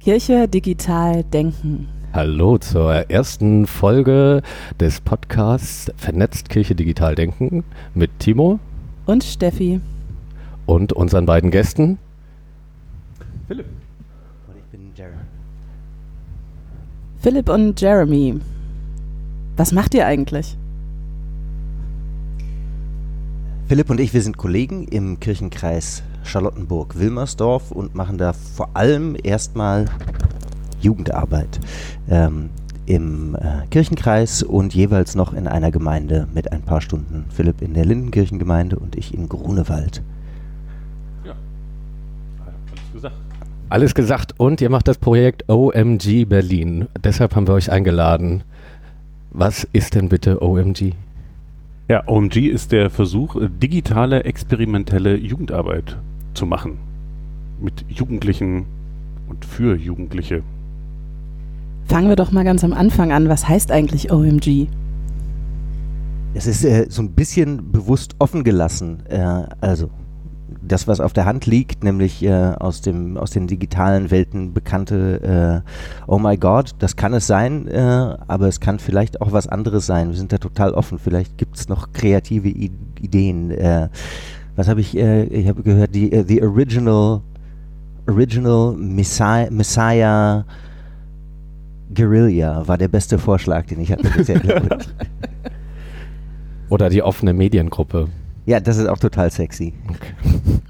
Kirche digital denken. Hallo zur ersten Folge des Podcasts Vernetzt Kirche digital denken mit Timo und Steffi und unseren beiden Gästen Philipp. Und ich bin Jeremy. Philipp und Jeremy. Was macht ihr eigentlich? Philipp und ich, wir sind Kollegen im Kirchenkreis Charlottenburg-Wilmersdorf und machen da vor allem erstmal Jugendarbeit ähm, im äh, Kirchenkreis und jeweils noch in einer Gemeinde mit ein paar Stunden. Philipp in der Lindenkirchengemeinde und ich in Grunewald. Ja, alles gesagt. Alles gesagt und ihr macht das Projekt OMG Berlin. Deshalb haben wir euch eingeladen. Was ist denn bitte OMG? Ja, OMG ist der Versuch, digitale experimentelle Jugendarbeit zu machen. Mit Jugendlichen und für Jugendliche. Fangen wir doch mal ganz am Anfang an. Was heißt eigentlich OMG? Es ist äh, so ein bisschen bewusst offen gelassen. Äh, also das, was auf der Hand liegt, nämlich äh, aus, dem, aus den digitalen Welten bekannte äh, Oh my God, das kann es sein, äh, aber es kann vielleicht auch was anderes sein. Wir sind da total offen. Vielleicht gibt es noch kreative I Ideen. Äh, was habe ich, äh, ich habe gehört, die uh, the original original Messiah, Messiah Guerilla war der beste Vorschlag, den ich hatte bisher. Oder die offene Mediengruppe. Ja, das ist auch total sexy. Okay.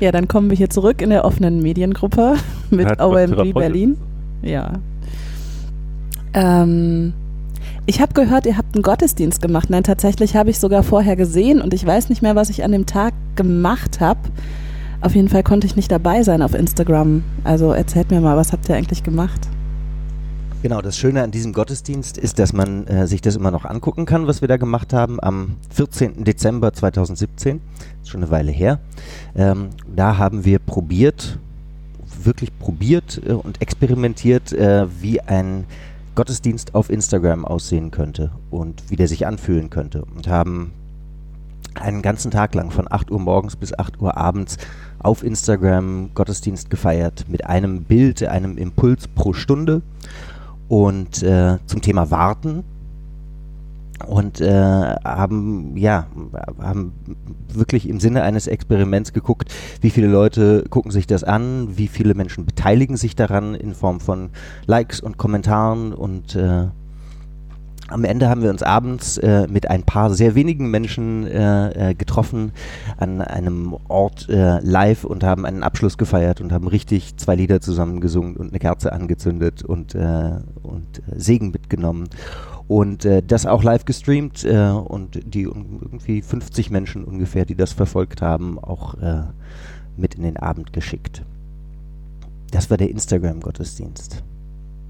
ja, dann kommen wir hier zurück in der offenen Mediengruppe mit OMG Berlin. Ja. Ähm, ich habe gehört, ihr habt einen Gottesdienst gemacht. Nein, tatsächlich habe ich sogar vorher gesehen und ich weiß nicht mehr, was ich an dem Tag gemacht habe. Auf jeden Fall konnte ich nicht dabei sein auf Instagram. Also erzählt mir mal, was habt ihr eigentlich gemacht? Genau, das Schöne an diesem Gottesdienst ist, dass man äh, sich das immer noch angucken kann, was wir da gemacht haben am 14. Dezember 2017. Ist schon eine Weile her. Ähm, da haben wir probiert, wirklich probiert äh, und experimentiert, äh, wie ein Gottesdienst auf Instagram aussehen könnte und wie der sich anfühlen könnte und haben einen ganzen Tag lang von 8 Uhr morgens bis 8 Uhr abends auf Instagram Gottesdienst gefeiert mit einem Bild, einem Impuls pro Stunde. Und äh, zum Thema Warten und äh, haben ja haben wirklich im Sinne eines Experiments geguckt, wie viele Leute gucken sich das an, wie viele Menschen beteiligen sich daran in Form von Likes und Kommentaren. Und äh, am Ende haben wir uns abends äh, mit ein paar sehr wenigen Menschen äh, äh, getroffen an einem Ort äh, live und haben einen Abschluss gefeiert und haben richtig zwei Lieder zusammen gesungen und eine Kerze angezündet und, und Segen mitgenommen und äh, das auch live gestreamt äh, und die irgendwie 50 Menschen ungefähr, die das verfolgt haben, auch äh, mit in den Abend geschickt. Das war der Instagram-Gottesdienst.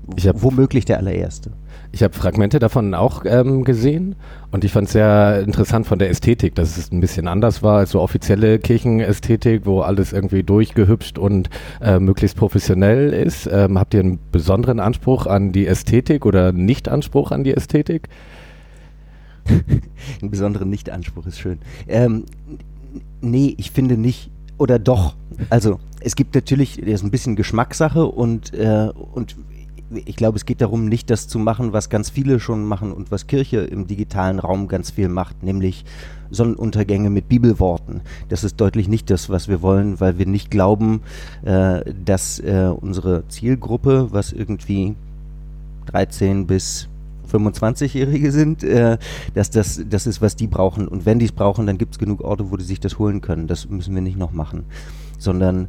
Womöglich der allererste. Ich habe Fragmente davon auch ähm, gesehen und ich fand es sehr interessant von der Ästhetik, dass es ein bisschen anders war als so offizielle Kirchenästhetik, wo alles irgendwie durchgehübscht und äh, möglichst professionell ist. Ähm, habt ihr einen besonderen Anspruch an die Ästhetik oder Nicht-Anspruch an die Ästhetik? einen besonderen Nicht-Anspruch ist schön. Ähm, nee, ich finde nicht. Oder doch. Also es gibt natürlich, das ist ein bisschen Geschmackssache und, äh, und ich glaube, es geht darum, nicht das zu machen, was ganz viele schon machen und was Kirche im digitalen Raum ganz viel macht, nämlich Sonnenuntergänge mit Bibelworten. Das ist deutlich nicht das, was wir wollen, weil wir nicht glauben, äh, dass äh, unsere Zielgruppe, was irgendwie 13 bis 25-Jährige sind, äh, dass das das ist, was die brauchen. Und wenn die es brauchen, dann gibt es genug Orte, wo die sich das holen können. Das müssen wir nicht noch machen. Sondern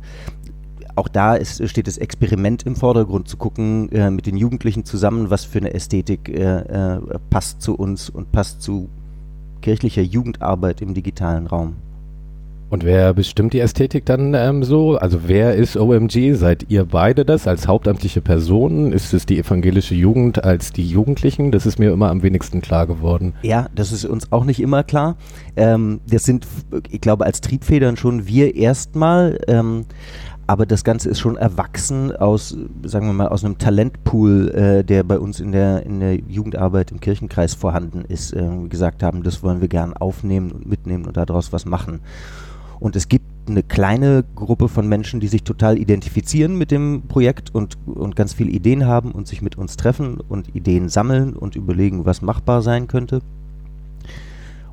auch da ist, steht das Experiment im Vordergrund, zu gucken äh, mit den Jugendlichen zusammen, was für eine Ästhetik äh, äh, passt zu uns und passt zu kirchlicher Jugendarbeit im digitalen Raum. Und wer bestimmt die Ästhetik dann ähm, so? Also wer ist OMG? Seid ihr beide das als hauptamtliche Personen? Ist es die evangelische Jugend als die Jugendlichen? Das ist mir immer am wenigsten klar geworden. Ja, das ist uns auch nicht immer klar. Ähm, das sind, ich glaube, als Triebfedern schon wir erstmal. Ähm, aber das Ganze ist schon erwachsen aus, sagen wir mal, aus einem Talentpool, äh, der bei uns in der, in der Jugendarbeit im Kirchenkreis vorhanden ist. Äh, gesagt haben, das wollen wir gern aufnehmen und mitnehmen und daraus was machen. Und es gibt eine kleine Gruppe von Menschen, die sich total identifizieren mit dem Projekt und, und ganz viele Ideen haben und sich mit uns treffen und Ideen sammeln und überlegen, was machbar sein könnte.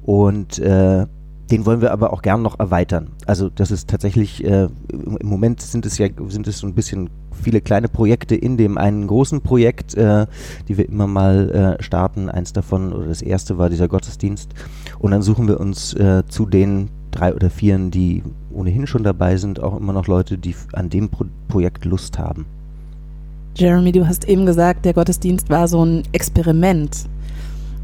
Und äh, den wollen wir aber auch gern noch erweitern. Also das ist tatsächlich, äh, im Moment sind es ja, sind es so ein bisschen viele kleine Projekte in dem einen großen Projekt, äh, die wir immer mal äh, starten. Eins davon, oder das erste war dieser Gottesdienst. Und dann suchen wir uns äh, zu den drei oder vieren, die ohnehin schon dabei sind, auch immer noch Leute, die an dem Pro Projekt Lust haben. Jeremy, du hast eben gesagt, der Gottesdienst war so ein Experiment.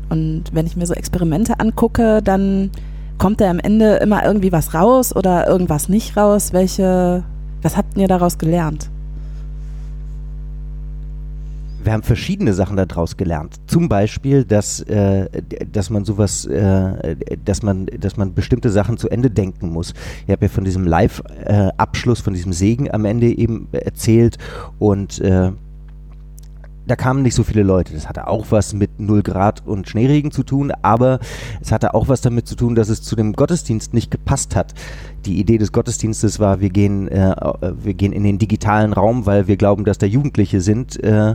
Und wenn ich mir so Experimente angucke, dann kommt da am Ende immer irgendwie was raus oder irgendwas nicht raus? Welche, was habt ihr daraus gelernt? wir haben verschiedene Sachen daraus gelernt. Zum Beispiel, dass, äh, dass man sowas, äh, dass man, dass man bestimmte Sachen zu Ende denken muss. Ich habe ja von diesem Live-Abschluss, äh, von diesem Segen am Ende eben erzählt und äh, da kamen nicht so viele Leute. Das hatte auch was mit 0 Grad und Schneeregen zu tun, aber es hatte auch was damit zu tun, dass es zu dem Gottesdienst nicht gepasst hat. Die Idee des Gottesdienstes war, wir gehen, äh, wir gehen in den digitalen Raum, weil wir glauben, dass da Jugendliche sind. Äh,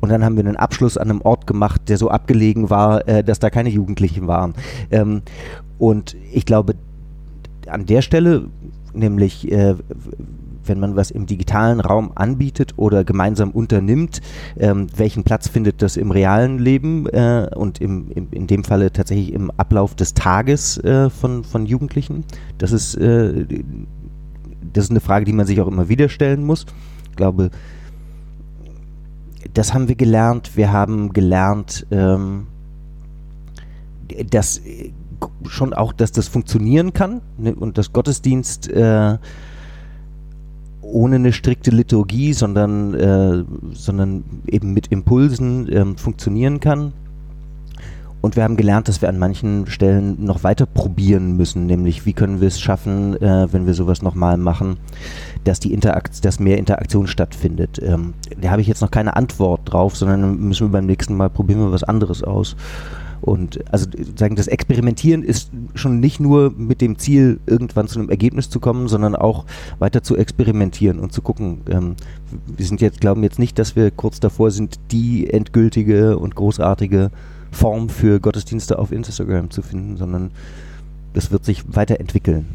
und dann haben wir einen Abschluss an einem Ort gemacht, der so abgelegen war, äh, dass da keine Jugendlichen waren. Ähm, und ich glaube, an der Stelle, nämlich äh, wenn man was im digitalen Raum anbietet oder gemeinsam unternimmt, ähm, welchen Platz findet das im realen Leben äh, und im, im, in dem Falle tatsächlich im Ablauf des Tages äh, von, von Jugendlichen? Das ist, äh, das ist eine Frage, die man sich auch immer wieder stellen muss. Ich glaube, das haben wir gelernt. Wir haben gelernt, ähm, dass schon auch, dass das funktionieren kann ne, und dass Gottesdienst äh, ohne eine strikte Liturgie, sondern, äh, sondern eben mit Impulsen äh, funktionieren kann. Und wir haben gelernt, dass wir an manchen Stellen noch weiter probieren müssen, nämlich wie können wir es schaffen, äh, wenn wir sowas nochmal machen, dass die Interakt dass mehr Interaktion stattfindet. Ähm, da habe ich jetzt noch keine Antwort drauf, sondern müssen wir beim nächsten Mal probieren wir was anderes aus. Und also sagen, das Experimentieren ist schon nicht nur mit dem Ziel, irgendwann zu einem Ergebnis zu kommen, sondern auch weiter zu experimentieren und zu gucken. Ähm, wir sind jetzt, glauben jetzt nicht, dass wir kurz davor sind, die endgültige und großartige Form für Gottesdienste auf Instagram zu finden, sondern das wird sich weiterentwickeln.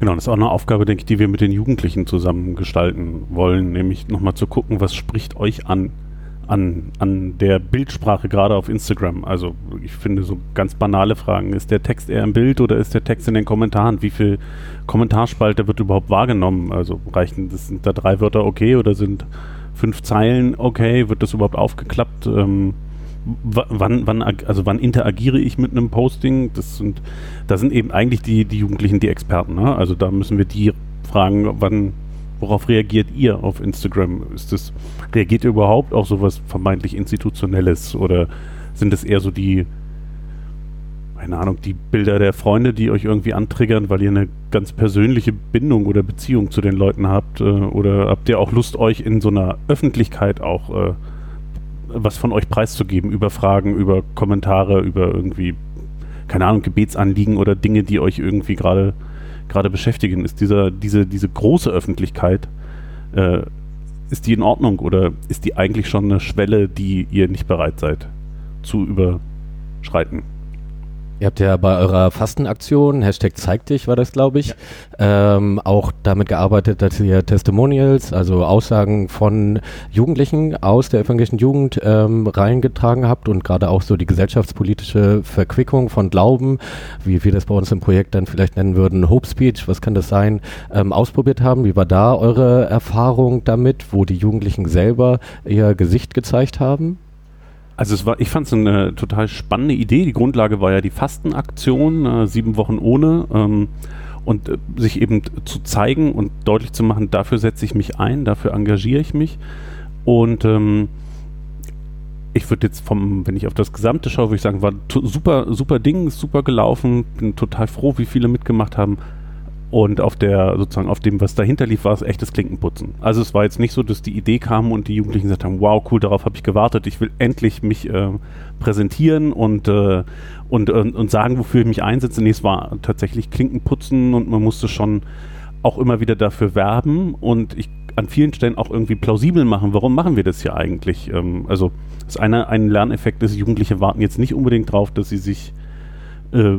Genau, das ist auch eine Aufgabe, denke ich, die wir mit den Jugendlichen zusammen gestalten wollen, nämlich nochmal zu gucken, was spricht euch an, an, an der Bildsprache, gerade auf Instagram. Also ich finde so ganz banale Fragen. Ist der Text eher im Bild oder ist der Text in den Kommentaren? Wie viel Kommentarspalte wird überhaupt wahrgenommen? Also reichen, das sind da drei Wörter okay oder sind fünf Zeilen okay? Wird das überhaupt aufgeklappt? Ähm, wann, wann, also wann interagiere ich mit einem Posting? Das sind, da sind eben eigentlich die, die Jugendlichen die Experten. Ne? Also da müssen wir die fragen, wann, worauf reagiert ihr auf Instagram? Ist das, reagiert ihr überhaupt auf sowas vermeintlich Institutionelles oder sind es eher so die, keine Ahnung, die Bilder der Freunde, die euch irgendwie antriggern, weil ihr eine ganz persönliche Bindung oder Beziehung zu den Leuten habt? Äh, oder habt ihr auch Lust, euch in so einer Öffentlichkeit auch äh, was von euch preiszugeben über Fragen, über Kommentare, über irgendwie, keine Ahnung, Gebetsanliegen oder Dinge, die euch irgendwie gerade gerade beschäftigen. Ist dieser, diese, diese große Öffentlichkeit, äh, ist die in Ordnung oder ist die eigentlich schon eine Schwelle, die ihr nicht bereit seid zu überschreiten? Ihr habt ja bei eurer Fastenaktion, Hashtag zeig dich war das, glaube ich, ja. ähm, auch damit gearbeitet, dass ihr Testimonials, also Aussagen von Jugendlichen aus der evangelischen Jugend ähm, reingetragen habt und gerade auch so die gesellschaftspolitische Verquickung von Glauben, wie wir das bei uns im Projekt dann vielleicht nennen würden, Hope Speech, was kann das sein, ähm, ausprobiert haben. Wie war da eure Erfahrung damit, wo die Jugendlichen selber ihr Gesicht gezeigt haben? Also es war, ich fand es eine total spannende Idee. Die Grundlage war ja die Fastenaktion, äh, sieben Wochen ohne. Ähm, und äh, sich eben zu zeigen und deutlich zu machen, dafür setze ich mich ein, dafür engagiere ich mich. Und ähm, ich würde jetzt vom, wenn ich auf das Gesamte schaue, würde ich sagen, war super, super Ding, super gelaufen, bin total froh, wie viele mitgemacht haben. Und auf der, sozusagen auf dem, was dahinter lief, war es echtes Klinkenputzen. Also es war jetzt nicht so, dass die Idee kam und die Jugendlichen gesagt haben, wow, cool, darauf habe ich gewartet, ich will endlich mich äh, präsentieren und, äh, und, und, und sagen, wofür ich mich einsetze. Nee, es war tatsächlich Klinkenputzen und man musste schon auch immer wieder dafür werben und ich an vielen Stellen auch irgendwie plausibel machen, warum machen wir das hier eigentlich? Ähm, also das eine, ein Lerneffekt ist, Jugendliche warten jetzt nicht unbedingt drauf, dass sie sich äh,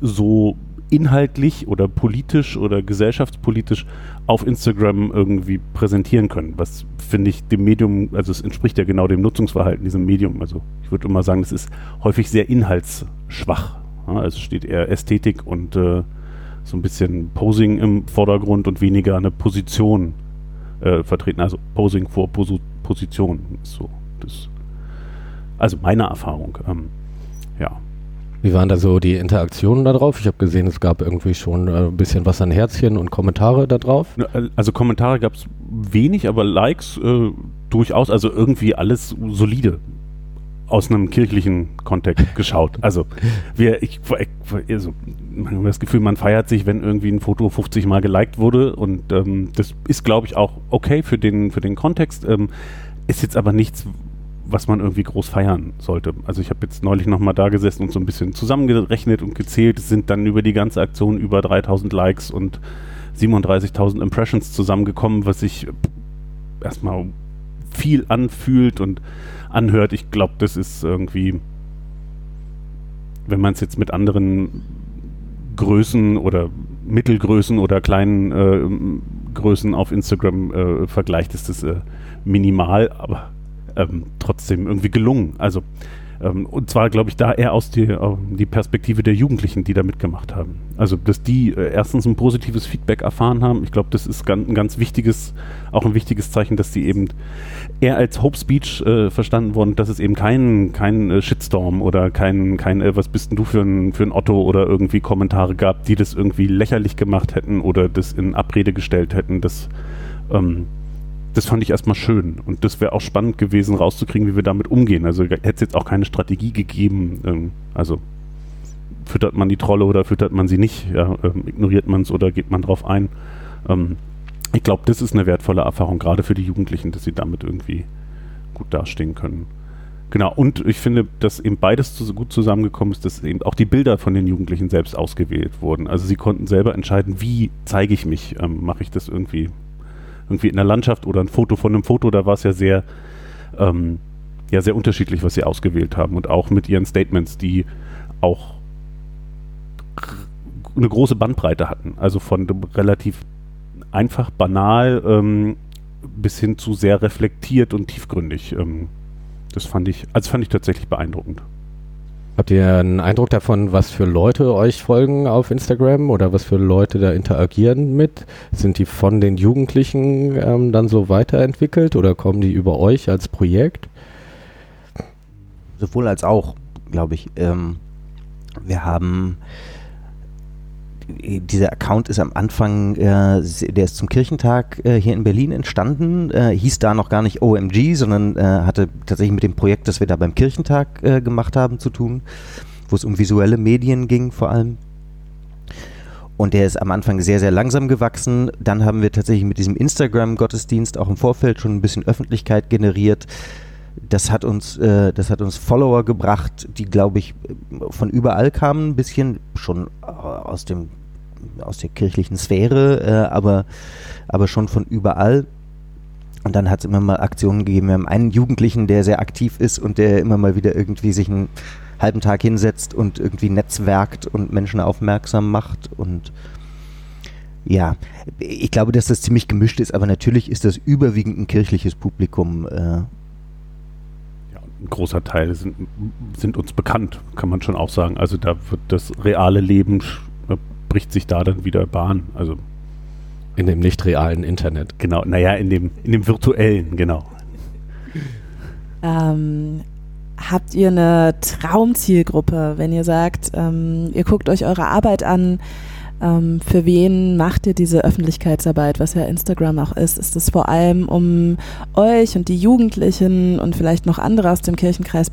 so inhaltlich oder politisch oder gesellschaftspolitisch auf Instagram irgendwie präsentieren können. Was finde ich dem Medium, also es entspricht ja genau dem Nutzungsverhalten diesem Medium. Also ich würde immer sagen, es ist häufig sehr inhaltsschwach. Ja, also steht eher Ästhetik und äh, so ein bisschen Posing im Vordergrund und weniger eine Position äh, vertreten. Also Posing vor Pos Position so. Das, also meine Erfahrung. Ähm. Wie waren da so die Interaktionen da drauf? Ich habe gesehen, es gab irgendwie schon äh, ein bisschen was an Herzchen und Kommentare da drauf. Also Kommentare gab es wenig, aber Likes äh, durchaus. Also irgendwie alles solide aus einem kirchlichen Kontext geschaut. Also wir, ich, also, man hat das Gefühl, man feiert sich, wenn irgendwie ein Foto 50 Mal geliked wurde und ähm, das ist, glaube ich, auch okay für den, für den Kontext. Ähm, ist jetzt aber nichts, was man irgendwie groß feiern sollte. Also ich habe jetzt neulich nochmal da gesessen und so ein bisschen zusammengerechnet und gezählt. Es sind dann über die ganze Aktion über 3000 Likes und 37.000 Impressions zusammengekommen, was sich erstmal viel anfühlt und anhört. Ich glaube, das ist irgendwie, wenn man es jetzt mit anderen Größen oder Mittelgrößen oder kleinen äh, Größen auf Instagram äh, vergleicht, ist das äh, minimal, aber ähm, trotzdem irgendwie gelungen. Also ähm, und zwar, glaube ich, da eher aus die, äh, die Perspektive der Jugendlichen, die da mitgemacht haben. Also, dass die äh, erstens ein positives Feedback erfahren haben. Ich glaube, das ist ein ganz wichtiges, auch ein wichtiges Zeichen, dass sie eben eher als Hope Speech äh, verstanden wurden, dass es eben keinen kein, äh, Shitstorm oder kein, kein äh, was bist denn du für ein, für ein Otto oder irgendwie Kommentare gab, die das irgendwie lächerlich gemacht hätten oder das in Abrede gestellt hätten. Das ähm, das fand ich erstmal schön. Und das wäre auch spannend gewesen, rauszukriegen, wie wir damit umgehen. Also hätte es jetzt auch keine Strategie gegeben. Ähm, also füttert man die Trolle oder füttert man sie nicht? Ja, ähm, ignoriert man es oder geht man drauf ein? Ähm, ich glaube, das ist eine wertvolle Erfahrung, gerade für die Jugendlichen, dass sie damit irgendwie gut dastehen können. Genau, und ich finde, dass eben beides so gut zusammengekommen ist, dass eben auch die Bilder von den Jugendlichen selbst ausgewählt wurden. Also sie konnten selber entscheiden, wie zeige ich mich. Ähm, Mache ich das irgendwie irgendwie in der Landschaft oder ein Foto von einem Foto, da war es ja sehr, ähm, ja, sehr unterschiedlich, was sie ausgewählt haben und auch mit ihren Statements, die auch eine große Bandbreite hatten. Also von relativ einfach banal ähm, bis hin zu sehr reflektiert und tiefgründig. Ähm, das fand ich, also fand ich tatsächlich beeindruckend. Habt ihr einen Eindruck davon, was für Leute euch folgen auf Instagram oder was für Leute da interagieren mit? Sind die von den Jugendlichen ähm, dann so weiterentwickelt oder kommen die über euch als Projekt? Sowohl als auch, glaube ich. Ähm, wir haben dieser Account ist am Anfang, äh, der ist zum Kirchentag äh, hier in Berlin entstanden, äh, hieß da noch gar nicht OMG, sondern äh, hatte tatsächlich mit dem Projekt, das wir da beim Kirchentag äh, gemacht haben, zu tun, wo es um visuelle Medien ging vor allem. Und der ist am Anfang sehr, sehr langsam gewachsen. Dann haben wir tatsächlich mit diesem Instagram-Gottesdienst auch im Vorfeld schon ein bisschen Öffentlichkeit generiert. Das hat uns, äh, das hat uns Follower gebracht, die, glaube ich, von überall kamen, ein bisschen schon aus dem aus der kirchlichen Sphäre, äh, aber, aber schon von überall. Und dann hat es immer mal Aktionen gegeben. Wir haben einen Jugendlichen, der sehr aktiv ist und der immer mal wieder irgendwie sich einen halben Tag hinsetzt und irgendwie netzwerkt und Menschen aufmerksam macht. Und ja, ich glaube, dass das ziemlich gemischt ist, aber natürlich ist das überwiegend ein kirchliches Publikum. Äh, ein großer Teil sind, sind, uns bekannt, kann man schon auch sagen. Also da wird das reale Leben äh, bricht sich da dann wieder Bahn. Also in dem nicht realen Internet. Genau, naja, in dem, in dem virtuellen, genau. Ähm, habt ihr eine Traumzielgruppe, wenn ihr sagt, ähm, ihr guckt euch eure Arbeit an, ähm, für wen macht ihr diese Öffentlichkeitsarbeit, was ja Instagram auch ist? Ist es vor allem um euch und die Jugendlichen und vielleicht noch andere aus dem Kirchenkreis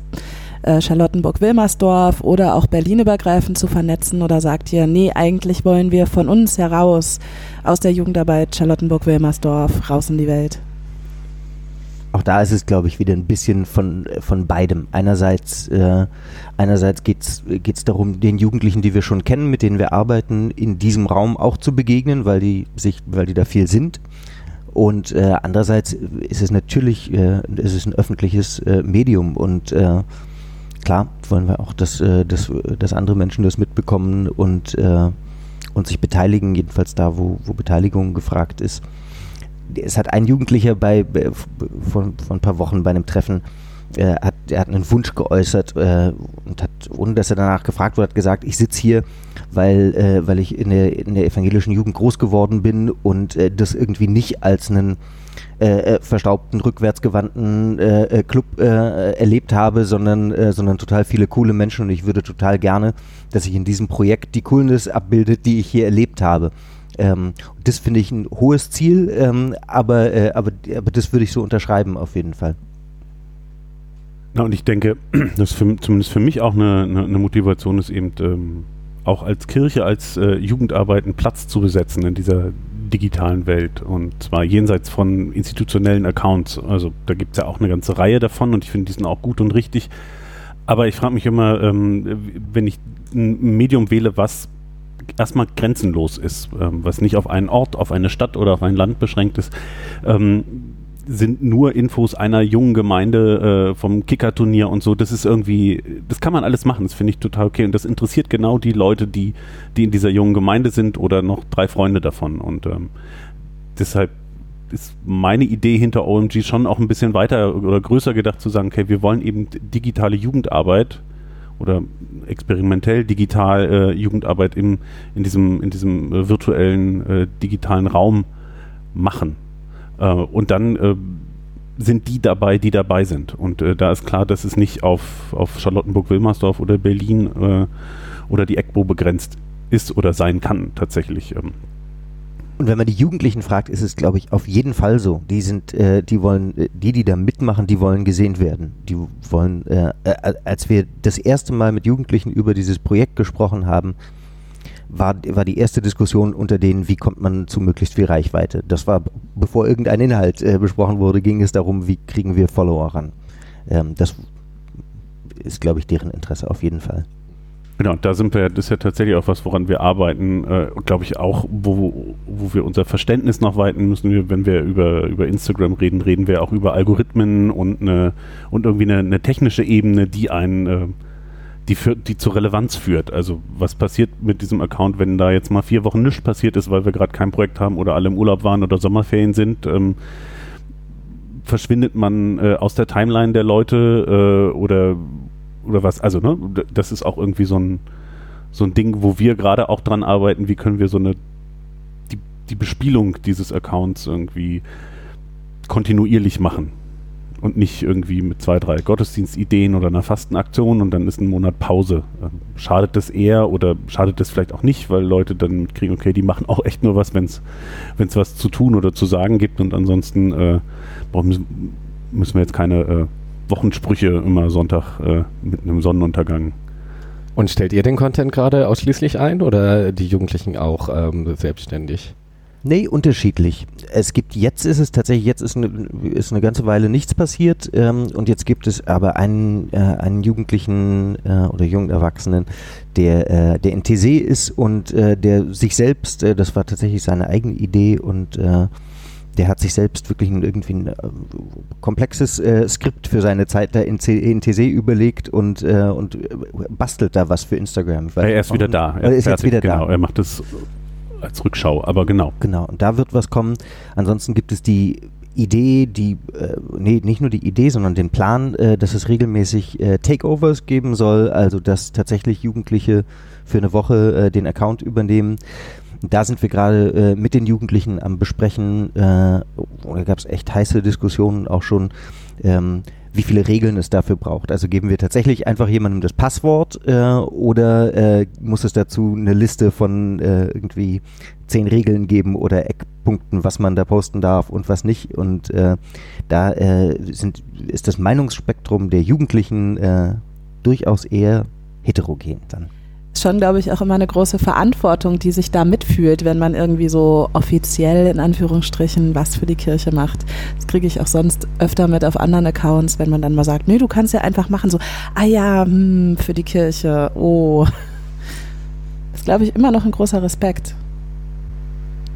äh, Charlottenburg-Wilmersdorf oder auch Berlin übergreifend zu vernetzen? Oder sagt ihr, nee, eigentlich wollen wir von uns heraus aus der Jugendarbeit Charlottenburg-Wilmersdorf raus in die Welt? Auch da ist es, glaube ich, wieder ein bisschen von, von beidem. Einerseits, äh, einerseits geht es darum, den Jugendlichen, die wir schon kennen, mit denen wir arbeiten, in diesem Raum auch zu begegnen, weil die sich, weil die da viel sind. Und äh, andererseits ist es natürlich, äh, ist es ein öffentliches äh, Medium und äh, klar wollen wir auch, dass, äh, dass, dass andere Menschen das mitbekommen und, äh, und sich beteiligen, jedenfalls da, wo, wo Beteiligung gefragt ist es hat ein Jugendlicher bei, von, von ein paar Wochen bei einem Treffen, äh, hat, er hat einen Wunsch geäußert äh, und hat, ohne dass er danach gefragt wurde, hat gesagt, ich sitze hier, weil, äh, weil ich in der, in der evangelischen Jugend groß geworden bin und äh, das irgendwie nicht als einen äh, äh, verstaubten, rückwärtsgewandten Club erlebt habe, sondern, sondern total viele coole Menschen und ich würde total gerne, dass sich in diesem Projekt die Coolness abbildet, die ich hier erlebt habe. Ähm, das finde ich ein hohes Ziel, ähm, aber, äh, aber, aber das würde ich so unterschreiben auf jeden Fall. Na, und ich denke, dass für, zumindest für mich auch eine, eine, eine Motivation ist, eben ähm, auch als Kirche, als äh, Jugendarbeit einen Platz zu besetzen in dieser digitalen Welt und zwar jenseits von institutionellen Accounts. Also da gibt es ja auch eine ganze Reihe davon und ich finde, die sind auch gut und richtig. Aber ich frage mich immer, ähm, wenn ich ein Medium wähle, was erstmal grenzenlos ist, ähm, was nicht auf einen Ort, auf eine Stadt oder auf ein Land beschränkt ist, ähm, sind nur Infos einer jungen Gemeinde äh, vom Kickerturnier und so. Das ist irgendwie, das kann man alles machen. Das finde ich total okay. Und das interessiert genau die Leute, die, die in dieser jungen Gemeinde sind oder noch drei Freunde davon. Und ähm, deshalb ist meine Idee hinter OMG schon auch ein bisschen weiter oder größer gedacht zu sagen, okay, wir wollen eben digitale Jugendarbeit oder experimentell digital äh, Jugendarbeit im, in diesem, in diesem äh, virtuellen äh, digitalen Raum machen. Äh, und dann äh, sind die dabei, die dabei sind. Und da ist klar, dass es nicht auf, auf Charlottenburg-Wilmersdorf oder Berlin oder die ECBO begrenzt ist oder sein kann tatsächlich. Ähm. Und wenn man die Jugendlichen fragt, ist es, glaube ich, auf jeden Fall so. Die sind, äh, die wollen, äh, die, die da mitmachen, die wollen gesehen werden. Die wollen, äh, äh, als wir das erste Mal mit Jugendlichen über dieses Projekt gesprochen haben, war, war die erste Diskussion unter denen, wie kommt man zu möglichst viel Reichweite. Das war, bevor irgendein Inhalt äh, besprochen wurde, ging es darum, wie kriegen wir Follower ran. Ähm, das ist, glaube ich, deren Interesse auf jeden Fall. Genau, da sind wir, das ist ja tatsächlich auch was, woran wir arbeiten, äh, glaube ich auch, wo, wo wir unser Verständnis noch weiten müssen. Wenn wir über, über Instagram reden, reden wir auch über Algorithmen und, eine, und irgendwie eine, eine technische Ebene, die einen, äh, die, für, die zur Relevanz führt. Also was passiert mit diesem Account, wenn da jetzt mal vier Wochen nichts passiert ist, weil wir gerade kein Projekt haben oder alle im Urlaub waren oder Sommerferien sind, ähm, verschwindet man äh, aus der Timeline der Leute äh, oder oder was, also ne, das ist auch irgendwie so ein, so ein Ding, wo wir gerade auch dran arbeiten, wie können wir so eine, die, die Bespielung dieses Accounts irgendwie kontinuierlich machen und nicht irgendwie mit zwei, drei Gottesdienstideen oder einer Fastenaktion und dann ist ein Monat Pause. Ähm, schadet das eher oder schadet das vielleicht auch nicht, weil Leute dann mitkriegen, okay, die machen auch echt nur was, wenn es was zu tun oder zu sagen gibt und ansonsten äh, müssen wir jetzt keine äh, Wochensprüche immer Sonntag äh, mit einem Sonnenuntergang. Und stellt ihr den Content gerade ausschließlich ein oder die Jugendlichen auch ähm, selbstständig? Nee, unterschiedlich. Es gibt, jetzt ist es tatsächlich, jetzt ist eine, ist eine ganze Weile nichts passiert ähm, und jetzt gibt es aber einen, äh, einen Jugendlichen äh, oder jungen Erwachsenen, der, äh, der in TC ist und äh, der sich selbst, äh, das war tatsächlich seine eigene Idee und äh, der hat sich selbst wirklich ein, irgendwie ein äh, komplexes äh, Skript für seine Zeit da in, C, in TC überlegt und, äh, und äh, bastelt da was für Instagram. Er ist wieder da. Er ist fertig, jetzt wieder genau. da. Er macht das als Rückschau, aber genau. Genau, und da wird was kommen. Ansonsten gibt es die Idee, die, äh, nee, nicht nur die Idee, sondern den Plan, äh, dass es regelmäßig äh, Takeovers geben soll, also dass tatsächlich Jugendliche für eine Woche äh, den Account übernehmen da sind wir gerade äh, mit den Jugendlichen am Besprechen, äh, da gab es echt heiße Diskussionen auch schon, ähm, wie viele Regeln es dafür braucht. Also geben wir tatsächlich einfach jemandem das Passwort äh, oder äh, muss es dazu eine Liste von äh, irgendwie zehn Regeln geben oder Eckpunkten, was man da posten darf und was nicht. Und äh, da äh, sind, ist das Meinungsspektrum der Jugendlichen äh, durchaus eher heterogen dann. Schon, glaube ich, auch immer eine große Verantwortung, die sich da mitfühlt, wenn man irgendwie so offiziell in Anführungsstrichen was für die Kirche macht. Das kriege ich auch sonst öfter mit auf anderen Accounts, wenn man dann mal sagt, nee, du kannst ja einfach machen, so, ah ja, hm, für die Kirche, oh. Ist, glaube ich, immer noch ein großer Respekt.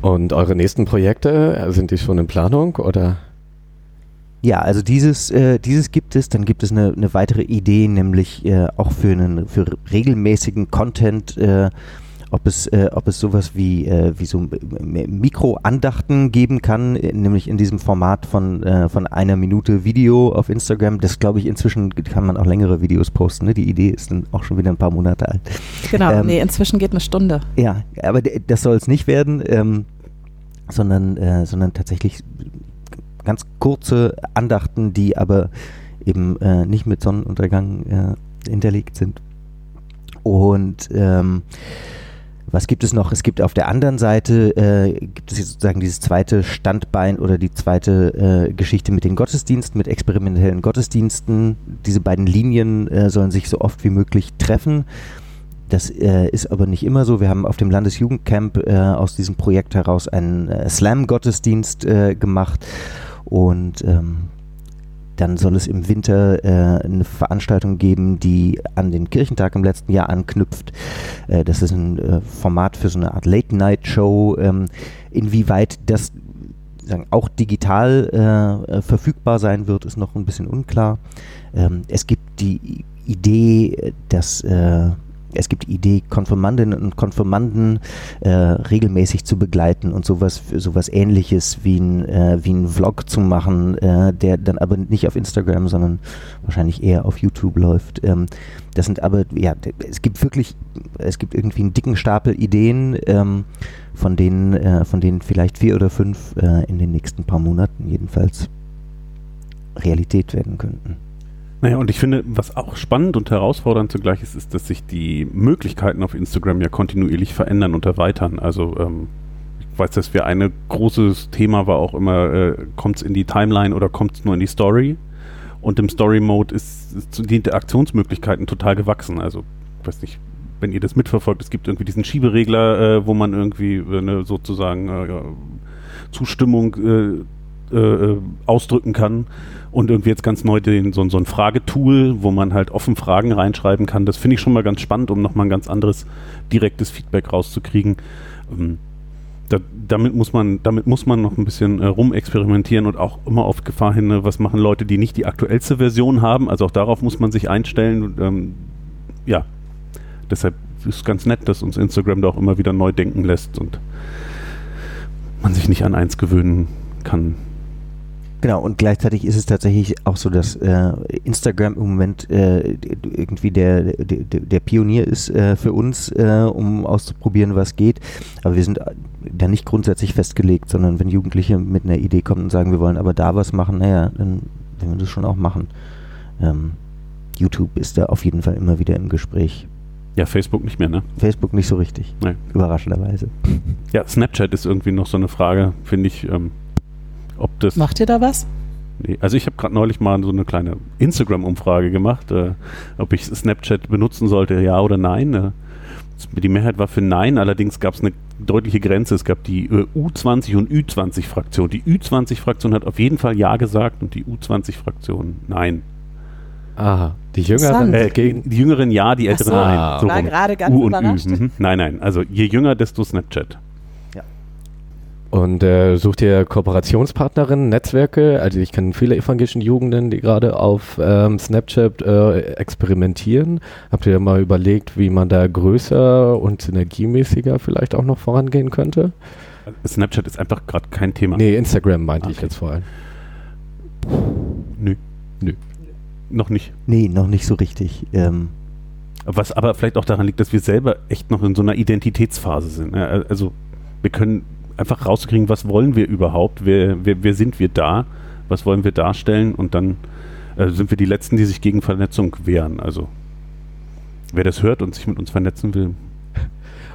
Und eure nächsten Projekte, sind die schon in Planung oder? Ja, also dieses, äh, dieses gibt es. Dann gibt es eine, eine weitere Idee, nämlich äh, auch für, einen, für regelmäßigen Content, äh, ob, es, äh, ob es sowas wie, äh, wie so Mikroandachten geben kann, äh, nämlich in diesem Format von, äh, von einer Minute Video auf Instagram. Das glaube ich, inzwischen kann man auch längere Videos posten. Ne? Die Idee ist dann auch schon wieder ein paar Monate alt. Genau, ähm, nee, inzwischen geht eine Stunde. Ja, aber das soll es nicht werden. Ähm, sondern, äh, sondern tatsächlich ganz kurze Andachten, die aber eben äh, nicht mit Sonnenuntergang äh, hinterlegt sind. Und ähm, was gibt es noch? Es gibt auf der anderen Seite, äh, gibt es sozusagen dieses zweite Standbein oder die zweite äh, Geschichte mit den Gottesdiensten, mit experimentellen Gottesdiensten. Diese beiden Linien äh, sollen sich so oft wie möglich treffen. Das äh, ist aber nicht immer so. Wir haben auf dem Landesjugendcamp äh, aus diesem Projekt heraus einen äh, Slam-Gottesdienst gemacht und ähm, dann soll es im Winter äh, eine Veranstaltung geben, die an den Kirchentag im letzten Jahr anknüpft. Äh, das ist ein äh, Format für so eine Art Late-Night-Show. Ähm, inwieweit das sagen, auch digital äh, äh, verfügbar sein wird, ist noch ein bisschen unklar. Ähm, es gibt die Idee, dass äh, es gibt die Idee, Konfirmandinnen und Konfirmanden äh, regelmäßig zu begleiten und sowas, sowas ähnliches wie ein, äh, wie ein Vlog zu machen, äh, der dann aber nicht auf Instagram, sondern wahrscheinlich eher auf YouTube läuft. Ähm, das sind aber, ja, es gibt wirklich, es gibt irgendwie einen dicken Stapel Ideen, ähm, von denen, äh, von denen vielleicht vier oder fünf äh, in den nächsten paar Monaten jedenfalls Realität werden könnten. Naja, und ich finde, was auch spannend und herausfordernd zugleich ist, ist, dass sich die Möglichkeiten auf Instagram ja kontinuierlich verändern und erweitern. Also ähm, ich weiß, dass wir ein großes Thema war auch immer, äh, kommt es in die Timeline oder kommt es nur in die Story? Und im Story-Mode ist, ist die Interaktionsmöglichkeiten total gewachsen. Also, ich weiß nicht, wenn ihr das mitverfolgt, es gibt irgendwie diesen Schieberegler, äh, wo man irgendwie äh, sozusagen äh, Zustimmung äh, äh, ausdrücken kann und irgendwie jetzt ganz neu den, so, so ein Fragetool, wo man halt offen Fragen reinschreiben kann. Das finde ich schon mal ganz spannend, um nochmal ein ganz anderes direktes Feedback rauszukriegen. Ähm, da, damit, muss man, damit muss man noch ein bisschen äh, rumexperimentieren und auch immer auf Gefahr hin, ne, was machen Leute, die nicht die aktuellste Version haben. Also auch darauf muss man sich einstellen. Ähm, ja, deshalb ist es ganz nett, dass uns Instagram da auch immer wieder neu denken lässt und man sich nicht an eins gewöhnen kann. Genau, und gleichzeitig ist es tatsächlich auch so, dass äh, Instagram im Moment äh, irgendwie der, der, der Pionier ist äh, für uns, äh, um auszuprobieren, was geht. Aber wir sind da nicht grundsätzlich festgelegt, sondern wenn Jugendliche mit einer Idee kommen und sagen, wir wollen aber da was machen, naja, dann werden wir das schon auch machen. Ähm, YouTube ist da auf jeden Fall immer wieder im Gespräch. Ja, Facebook nicht mehr, ne? Facebook nicht so richtig. Nee. Überraschenderweise. Ja, Snapchat ist irgendwie noch so eine Frage, finde ich. Ähm ob das Macht ihr da was? Nee, also ich habe gerade neulich mal so eine kleine Instagram-Umfrage gemacht, äh, ob ich Snapchat benutzen sollte, ja oder nein. Äh, die Mehrheit war für Nein, allerdings gab es eine deutliche Grenze. Es gab die äh, U20 und Ü20-Fraktion. Die Ü20-Fraktion hat auf jeden Fall Ja gesagt und die U20-Fraktion Nein. Aha, die Jüngeren äh, die Jüngeren ja, die Älteren so. nein. So war gerade ganz U und Ü. Mhm. Nein, nein. Also je jünger, desto Snapchat. Und äh, sucht ihr Kooperationspartnerinnen, Netzwerke? Also ich kenne viele evangelischen Jugenden, die gerade auf ähm, Snapchat äh, experimentieren. Habt ihr mal überlegt, wie man da größer und synergiemäßiger vielleicht auch noch vorangehen könnte? Snapchat ist einfach gerade kein Thema. Nee, Instagram meinte okay. ich jetzt vor allem. Nö. Nö. Noch nicht. Nee, noch nicht so richtig. Ähm Was aber vielleicht auch daran liegt, dass wir selber echt noch in so einer Identitätsphase sind. Also wir können einfach rauszukriegen, was wollen wir überhaupt, wer, wer, wer sind wir da, was wollen wir darstellen und dann äh, sind wir die Letzten, die sich gegen Vernetzung wehren. Also wer das hört und sich mit uns vernetzen will,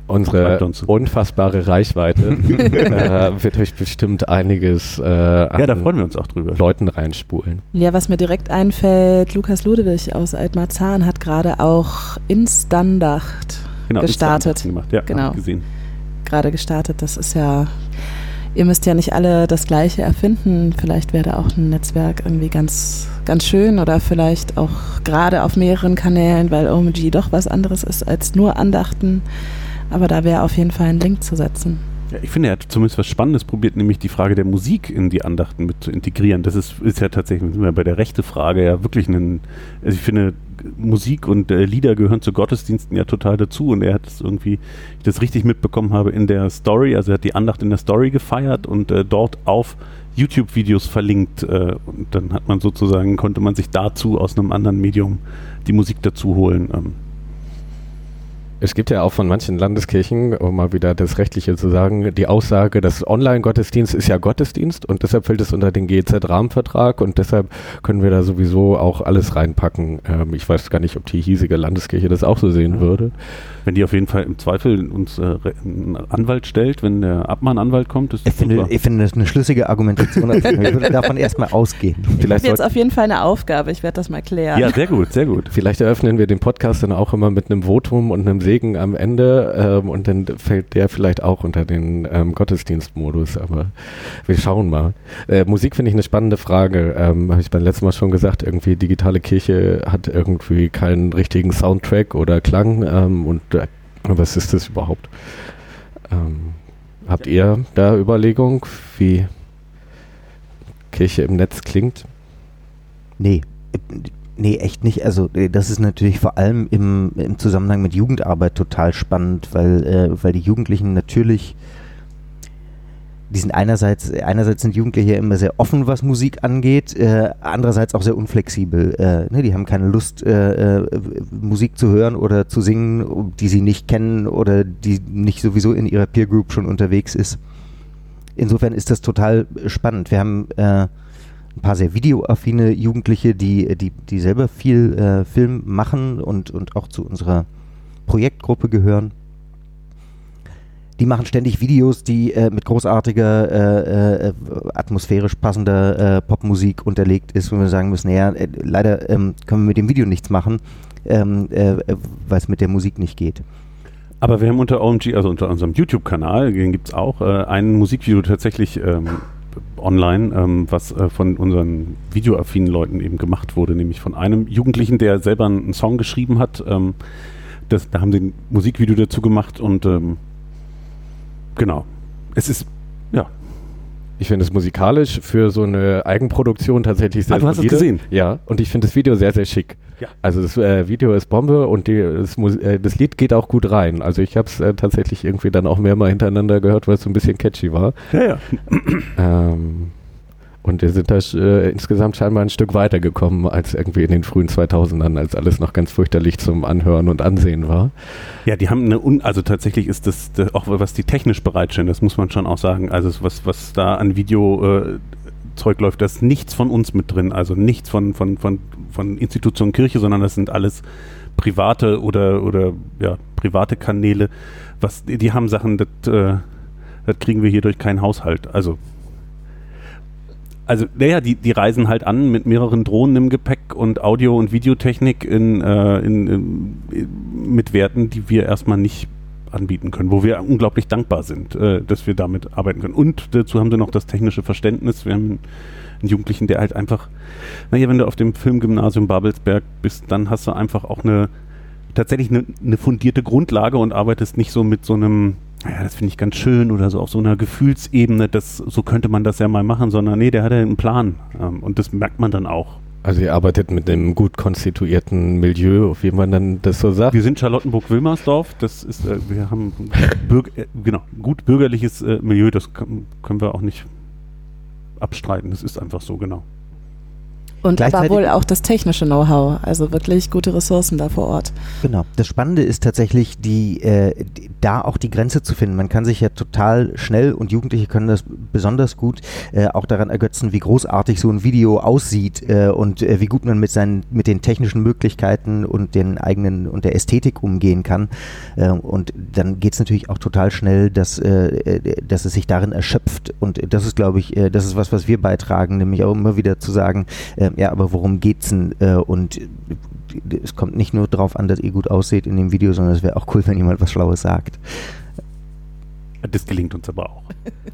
unsere unfassbare Reichweite äh, wird euch bestimmt einiges äh, ja, da freuen wir uns auch drüber. Leuten reinspulen. Ja, was mir direkt einfällt, Lukas Ludewig aus Altmarzahn hat gerade auch Instandacht genau, gestartet. Gemacht. Ja, Genau. hab ich gesehen. Gerade gestartet. Das ist ja, ihr müsst ja nicht alle das Gleiche erfinden. Vielleicht wäre da auch ein Netzwerk irgendwie ganz, ganz schön oder vielleicht auch gerade auf mehreren Kanälen, weil OMG doch was anderes ist als nur Andachten. Aber da wäre auf jeden Fall ein Link zu setzen. Ja, ich finde, er hat zumindest was Spannendes probiert, nämlich die Frage der Musik in die Andachten mit zu integrieren. Das ist, ist ja tatsächlich sind wir bei der rechte Frage ja wirklich ein, also ich finde, Musik und äh, Lieder gehören zu Gottesdiensten ja total dazu und er hat es irgendwie, ich das richtig mitbekommen habe, in der Story, also er hat die Andacht in der Story gefeiert und äh, dort auf YouTube-Videos verlinkt äh, und dann hat man sozusagen, konnte man sich dazu aus einem anderen Medium die Musik dazu holen. Ähm, Es gibt ja auch von manchen Landeskirchen, um mal wieder das Rechtliche zu sagen, die Aussage, das Online-Gottesdienst ist ja Gottesdienst und deshalb fällt es unter den GEZ-Rahmenvertrag und deshalb können wir da sowieso auch alles reinpacken. Ähm, ich weiß gar nicht, ob die hiesige Landeskirche das auch so sehen Ja. würde. wenn die auf jeden Fall im Zweifel uns äh, einen Anwalt stellt, wenn der Abmahnanwalt kommt, ist Ich das finde, super. ich finde das eine schlüssige Argumentation. Ich würde davon erstmal ausgehen. Ich Vielleicht habe jetzt auf jeden Fall eine Aufgabe. Ich werde das mal klären. Ja, sehr gut, sehr gut. Vielleicht eröffnen wir den Podcast dann auch immer mit einem Votum und einem Segen am Ende ähm, und dann fällt der vielleicht auch unter den ähm, Gottesdienstmodus, aber wir schauen mal. Äh, Musik finde ich eine spannende Frage. Ähm, Habe ich beim letzten Mal schon gesagt, irgendwie digitale Kirche hat irgendwie keinen richtigen Soundtrack oder Klang ähm, und äh, was ist das überhaupt? Ähm, habt ihr da Überlegung, wie Kirche im Netz klingt? Nee. Nee, echt nicht. Also äh, das ist natürlich vor allem im, im Zusammenhang mit Jugendarbeit total spannend, weil, äh, weil die Jugendlichen natürlich, die sind einerseits, einerseits sind Jugendliche immer sehr offen, was Musik angeht, äh, andererseits auch sehr unflexibel. Äh, ne, die haben keine Lust, äh, äh, Musik zu hören oder zu singen, die sie nicht kennen oder die nicht sowieso in ihrer Peer Group schon unterwegs ist. Insofern ist das total spannend. Wir haben paar sehr videoaffine Jugendliche, die, die, die selber viel äh, Film machen und, und auch zu unserer Projektgruppe gehören. Die machen ständig Videos, die äh, mit großartiger, äh, äh, atmosphärisch passender äh, Popmusik unterlegt ist, wo wir sagen müssen, naja, äh, leider ähm, können wir mit dem Video nichts machen, ähm, äh, weil es mit der Musik nicht geht. Aber wir haben unter OMG, also unter unserem YouTube-Kanal, den gibt es auch, ein Musikvideo tatsächlich ähm, online, ähm, was äh, von unseren videoaffinen Leuten eben gemacht wurde, nämlich von einem Jugendlichen, der selber einen, Song geschrieben hat. Ähm, das, da haben sie ein Musikvideo dazu gemacht und ähm, genau. Es ist, ja. Ich finde es musikalisch für so eine Eigenproduktion tatsächlich sehr Ah, du hast es solide. gesehen? Ja, und ich finde das Video sehr, sehr schick. Ja. Also das äh, Video ist Bombe und die, das, äh, das Lied geht auch gut rein. Also ich habe es äh, tatsächlich irgendwie dann auch mehrmal hintereinander gehört, weil es so ein bisschen catchy war. Ja, ja. Ähm, und wir sind da äh, insgesamt scheinbar ein Stück weiter gekommen als irgendwie in den frühen 2000ern, als alles noch ganz fürchterlich zum Anhören und Ansehen war. Ja, die haben eine, un also tatsächlich ist das, das auch was die technisch bereitstellen, das muss man schon auch sagen. Also was, was da an Video äh, Zeug läuft, da ist nichts von uns mit drin, also nichts von, von, von, von Institution Kirche, sondern das sind alles private oder, oder ja, private Kanäle. Was, die, die haben Sachen, das, äh, das kriegen wir hier durch keinen Haushalt. Also also, naja, die, die reisen halt an mit mehreren Drohnen im Gepäck und Audio- und Videotechnik in, äh, in, in, mit Werten, die wir erstmal nicht anbieten können, wo wir unglaublich dankbar sind, äh, dass wir damit arbeiten können. Und dazu haben sie noch das technische Verständnis. Wir haben einen Jugendlichen, der halt einfach, naja, wenn du auf dem Filmgymnasium Babelsberg bist, dann hast du einfach auch eine tatsächlich eine, eine fundierte Grundlage und arbeitest nicht so mit so einem, naja, das finde ich ganz schön oder so auf so einer Gefühlsebene, das, so könnte man das ja mal machen, sondern nee, der hat ja einen Plan ähm, und das merkt man dann auch. Also ihr arbeitet mit einem gut konstituierten Milieu, wie man dann das so sagt. Wir sind Charlottenburg-Wilmersdorf, das ist, äh, wir haben Bürg äh, genau, gut bürgerliches äh, Milieu, das können wir auch nicht abstreiten, das ist einfach so, genau. Und aber wohl auch das technische Know-how, also wirklich gute Ressourcen da vor Ort. Genau. Das Spannende ist tatsächlich, die, äh, die, da auch die Grenze zu finden. Man kann sich ja total schnell und Jugendliche können das besonders gut äh, auch daran ergötzen, wie großartig so ein Video aussieht äh, und äh, wie gut man mit seinen mit den technischen Möglichkeiten und den eigenen und der Ästhetik umgehen kann. Äh, und dann geht es natürlich auch total schnell, dass, äh, dass es sich darin erschöpft. Und das ist, glaube ich, das ist was, was wir beitragen, nämlich auch immer wieder zu sagen, ja, aber worum geht's denn? Äh, und äh, es kommt nicht nur darauf an, dass ihr gut ausseht in dem Video, sondern es wäre auch cool, wenn jemand was Schlaues sagt. Das gelingt uns aber auch.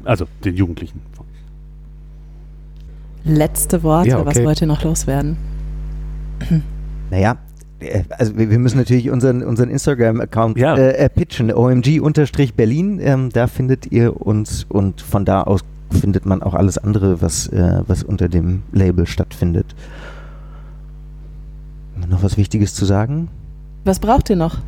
Also den Jugendlichen. Letzte Worte, Ja, okay. was wollt ihr noch loswerden? Naja, äh, also wir müssen natürlich unseren, unseren Instagram-Account Ja. äh, pitchen, omg-berlin. Ähm, da findet ihr uns und von da aus findet man auch alles andere, was, äh, was unter dem Label stattfindet. Noch was Wichtiges zu sagen? Was braucht ihr noch?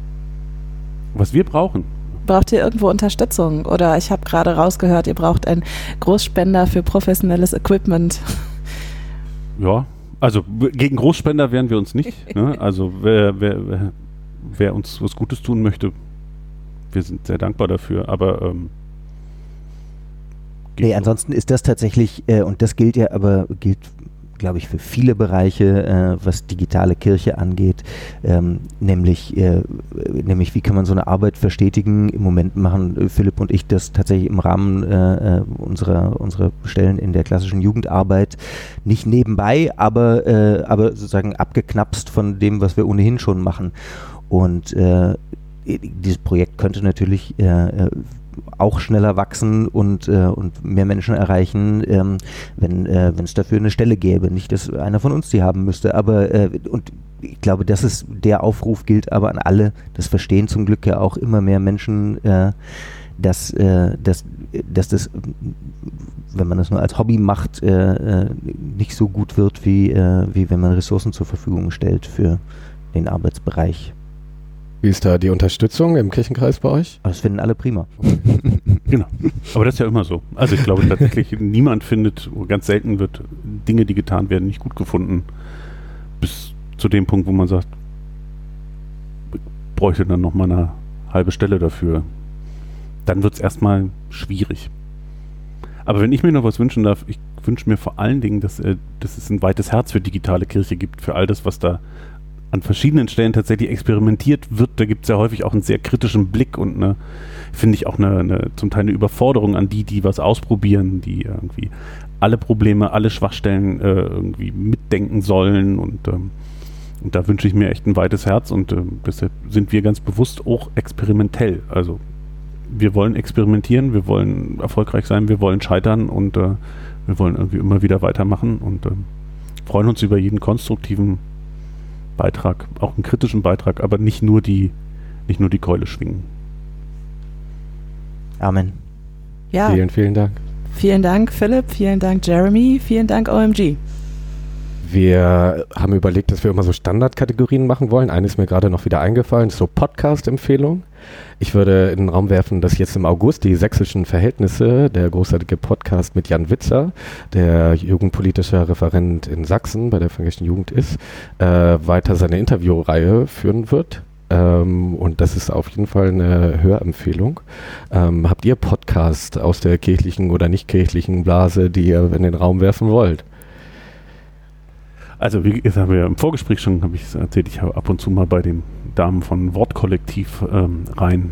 Was wir brauchen. Braucht ihr irgendwo Unterstützung? Oder ich habe gerade rausgehört, ihr braucht einen Großspender für professionelles Equipment. Ja, also gegen Großspender wären wir uns nicht. ne? Also wer, wer, wer, wer uns was Gutes tun möchte, wir sind sehr dankbar dafür. Aber ähm, geht Nee, so. ansonsten ist das tatsächlich, äh, und das gilt ja aber, gilt, glaube ich, für viele Bereiche, äh, was digitale Kirche angeht, ähm, nämlich, äh, nämlich wie kann man so eine Arbeit verstetigen. Im Moment machen äh, Philipp und ich das tatsächlich im Rahmen äh, äh, unserer, unserer Stellen in der klassischen Jugendarbeit nicht nebenbei, aber, äh, aber sozusagen abgeknapst von dem, was wir ohnehin schon machen. Und dieses Projekt könnte natürlich auch schneller wachsen und, äh, und mehr Menschen erreichen, ähm, wenn äh, es dafür eine Stelle gäbe. Nicht, dass einer von uns die haben müsste, aber äh, und ich glaube, das ist der Aufruf gilt aber an alle. Das verstehen zum Glück ja auch immer mehr Menschen, äh, dass, äh, dass, dass das, wenn man das nur als Hobby macht, äh, äh, nicht so gut wird, wie, wie wenn man Ressourcen zur Verfügung stellt für den Arbeitsbereich. Wie ist da die Unterstützung im Kirchenkreis bei euch? Das finden alle prima. Genau. Aber das ist ja immer so. Also ich glaube tatsächlich, niemand findet, ganz selten wird Dinge, die getan werden, nicht gut gefunden. Bis zu dem Punkt, wo man sagt, ich bräuchte dann noch mal eine halbe Stelle dafür. Dann wird es erstmal schwierig. Aber wenn ich mir noch was wünschen darf, ich wünsche mir vor allen Dingen, dass, äh, dass es ein weites Herz für digitale Kirche gibt, für all das, was da an verschiedenen Stellen tatsächlich experimentiert wird. Da gibt es ja häufig auch einen sehr kritischen Blick und eine, finde ich auch eine, eine, zum Teil eine Überforderung an die, die was ausprobieren, die irgendwie alle Probleme, alle Schwachstellen äh, irgendwie mitdenken sollen und, ähm, und da wünsche ich mir echt ein weites Herz und ähm, deshalb sind wir ganz bewusst auch experimentell. Also wir wollen experimentieren, wir wollen erfolgreich sein, wir wollen scheitern und äh, wir wollen irgendwie immer wieder weitermachen und ähm, freuen uns über jeden konstruktiven Beitrag, auch einen kritischen Beitrag, aber nicht nur die, nicht nur die Keule schwingen. Amen. Ja, Vielen, vielen Dank. vielen Dank, Philipp. Vielen Dank, Jeremy. Vielen Dank, OMG. Wir haben überlegt, dass wir immer so Standardkategorien machen wollen. Eine ist mir gerade noch wieder eingefallen, so Podcast-Empfehlung. Ich würde in den Raum werfen, dass jetzt im August die sächsischen Verhältnisse, der großartige Podcast mit Jan Witzer, der jugendpolitischer Referent in Sachsen bei der evangelischen Jugend ist, äh, weiter seine Interviewreihe führen wird. Ähm, und das ist auf jeden Fall eine Hörempfehlung. Ähm, habt ihr Podcast aus der kirchlichen oder nicht kirchlichen Blase, die ihr in den Raum werfen wollt? Also wie gesagt, haben wir im Vorgespräch schon, habe ich es erzählt, ich habe ab und zu mal bei den Damen von Wortkollektiv ähm, rein.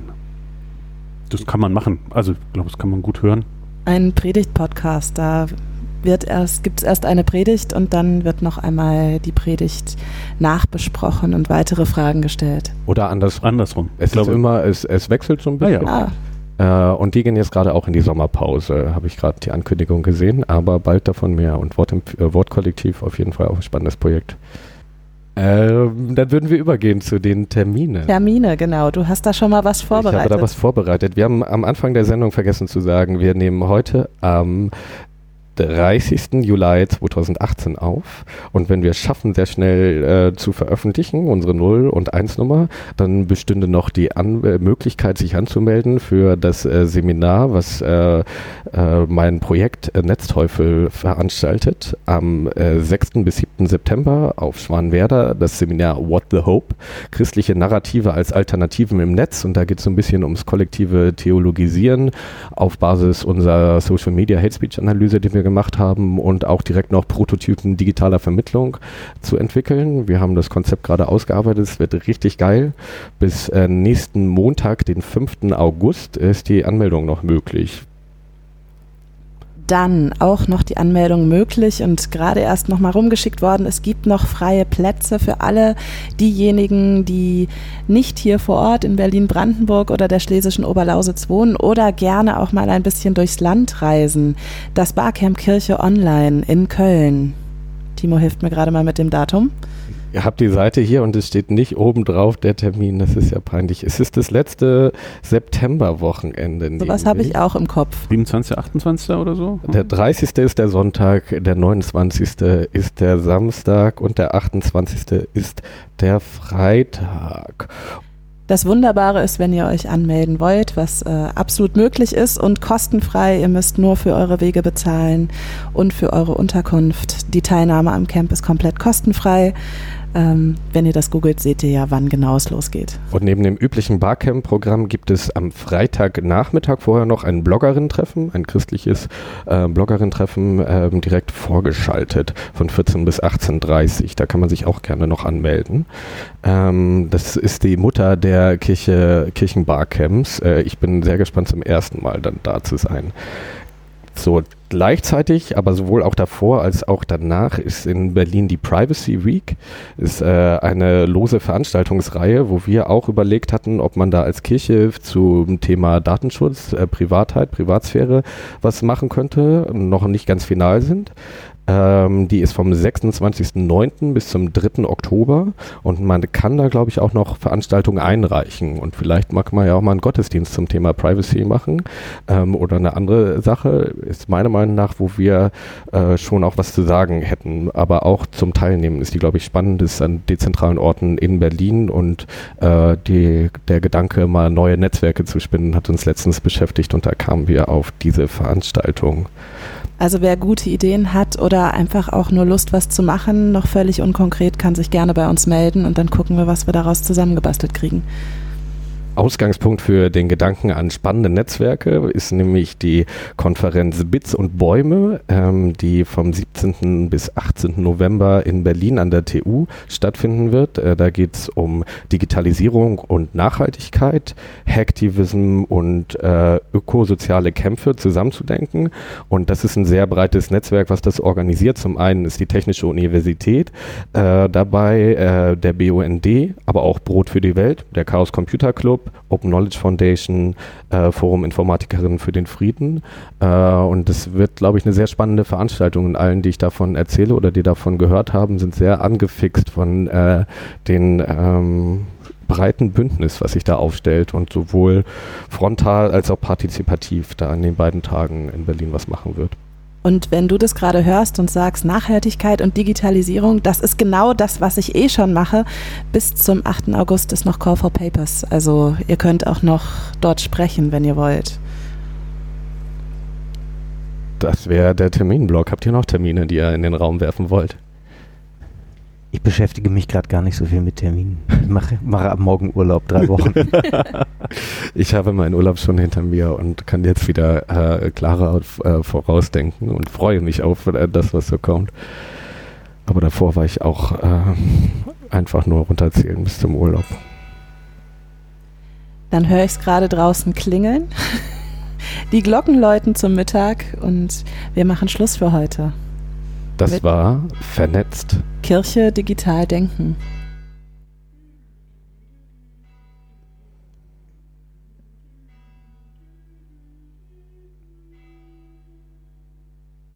Das kann man machen. Also ich glaube, das kann man gut hören. Ein Predigt-Podcast. Da wird erst, gibt es erst eine Predigt und dann wird noch einmal die Predigt nachbesprochen und weitere Fragen gestellt. Oder andersrum? Andersrum. Es ist immer, es, es wechselt so ein Ah, ja. bisschen. Ah, Äh, und die gehen jetzt gerade auch in die Sommerpause, habe ich gerade die Ankündigung gesehen, aber bald davon mehr. Und Wort, äh, Wortkollektiv auf jeden Fall auch ein spannendes Projekt. Ähm, dann würden wir übergehen zu den Terminen. Termine, genau. Du hast da schon mal was Ich habe vorbereitet. da was vorbereitet. Wir haben am Anfang der Sendung vergessen zu sagen, wir nehmen heute am 30. Juli 2018 auf. Und wenn wir es schaffen, sehr schnell äh, zu veröffentlichen, unsere 0- und 1-Nummer, dann bestünde noch die An äh, Möglichkeit, sich anzumelden für das äh, Seminar, was äh, äh, mein Projekt äh, Netzteufel veranstaltet. Am äh, 6. bis 7. September auf Schwanwerder das Seminar What the Hope? Christliche Narrative als Alternativen im Netz. Und da geht es so ein bisschen ums kollektive Theologisieren auf Basis unserer Social Media Hate Speech Analyse, die wir gemacht haben und auch direkt noch Prototypen digitaler Vermittlung zu entwickeln. Wir haben das Konzept gerade ausgearbeitet. Es wird richtig geil. Bis äh, nächsten Montag, den 5. August, ist die Anmeldung noch möglich. Dann auch noch die Anmeldung möglich und gerade erst noch mal rumgeschickt worden. Es gibt noch freie Plätze für alle diejenigen, die nicht hier vor Ort in Berlin-Brandenburg oder der schlesischen Oberlausitz wohnen oder gerne auch mal ein bisschen durchs Land reisen. Das Barcamp Kirche Online in Köln. Timo hilft mir gerade mal mit dem Datum. Ihr habt die Seite hier und es steht nicht oben drauf der Termin. Das ist ja peinlich. Es ist das letzte Septemberwochenende. Sowas habe ich auch im Kopf. 27., 28. oder so? Der 30. ist der Sonntag, der 29. ist der Samstag und der 28. ist der Freitag. Das Wunderbare ist, wenn ihr euch anmelden wollt, was äh, absolut möglich ist und kostenfrei. Ihr müsst nur für eure Wege bezahlen und für eure Unterkunft. Die Teilnahme am Camp ist komplett kostenfrei. Ähm, wenn ihr das googelt, seht ihr ja, wann genau es losgeht. Und neben dem üblichen Barcamp-Programm gibt es am Freitagnachmittag vorher noch ein Bloggerinnen-Treffen, ein christliches äh, Bloggerinnen-Treffen äh, direkt vorgeschaltet von 14 bis 18.30 Uhr. Da kann man sich auch gerne noch anmelden. Ähm, das ist die Mutter der Kirche, Kirchenbarcamps. Äh, ich bin sehr gespannt, zum ersten Mal dann da zu sein. So, gleichzeitig, aber sowohl auch davor als auch danach ist in Berlin die Privacy Week. Ist äh, eine lose Veranstaltungsreihe, wo wir auch überlegt hatten, ob man da als Kirche zum Thema Datenschutz, äh, Privatheit, Privatsphäre was machen könnte, noch nicht ganz final sind. Ähm, die ist vom 26.09. bis zum 3. Oktober und man kann da, glaube ich, auch noch Veranstaltungen einreichen und vielleicht mag man ja auch mal einen Gottesdienst zum Thema Privacy machen ähm, oder eine andere Sache, ist meiner Meinung nach, wo wir äh, schon auch was zu sagen hätten, aber auch zum Teilnehmen ist die, glaube ich, spannend, ist an dezentralen Orten in Berlin und äh, die, der Gedanke, mal neue Netzwerke zu spinnen, hat uns letztens beschäftigt und da kamen wir auf diese Veranstaltung. Also wer gute Ideen hat oder einfach auch nur Lust, was zu machen, noch völlig unkonkret, kann sich gerne bei uns melden und dann gucken wir, was wir daraus zusammengebastelt kriegen. Ausgangspunkt für den Gedanken an spannende Netzwerke ist nämlich die Konferenz Bits und Bäume, ähm, die vom 17. bis 18. November in Berlin an der TU stattfinden wird. Äh, da geht es um Digitalisierung und Nachhaltigkeit, Hacktivism und äh, ökosoziale Kämpfe zusammenzudenken. Und das ist ein sehr breites Netzwerk, was das organisiert. Zum einen ist die Technische Universität äh, dabei, äh, der BUND, aber auch Brot für die Welt, der Chaos Computer Club, Open Knowledge Foundation, äh, Forum Informatikerinnen für den Frieden. Äh, und das wird, glaube ich, eine sehr spannende Veranstaltung. Und allen, die ich davon erzähle oder die davon gehört haben, sind sehr angefixt von äh, den ähm, breiten Bündnis, was sich da aufstellt und sowohl frontal als auch partizipativ da an den beiden Tagen in Berlin was machen wird. Und wenn du das gerade hörst und sagst, Nachhaltigkeit und Digitalisierung, das ist genau das, was ich eh schon mache. Bis zum 8. August ist noch Call for Papers. Also ihr könnt auch noch dort sprechen, wenn ihr wollt. Das wäre der Terminblock. Habt ihr noch Termine, die ihr in den Raum werfen wollt? Ich beschäftige mich gerade gar nicht so viel mit Terminen. Ich mache, mache ab morgen Urlaub, drei Wochen. ich habe meinen Urlaub schon hinter mir und kann jetzt wieder äh, klarer äh, vorausdenken und freue mich auf äh, das, was so kommt. Aber davor war ich auch äh, einfach nur runterzählen bis zum Urlaub. Dann höre ich es gerade draußen klingeln. Die Glocken läuten zum Mittag und wir machen Schluss für heute. Das war vernetzt. Kirche digital denken.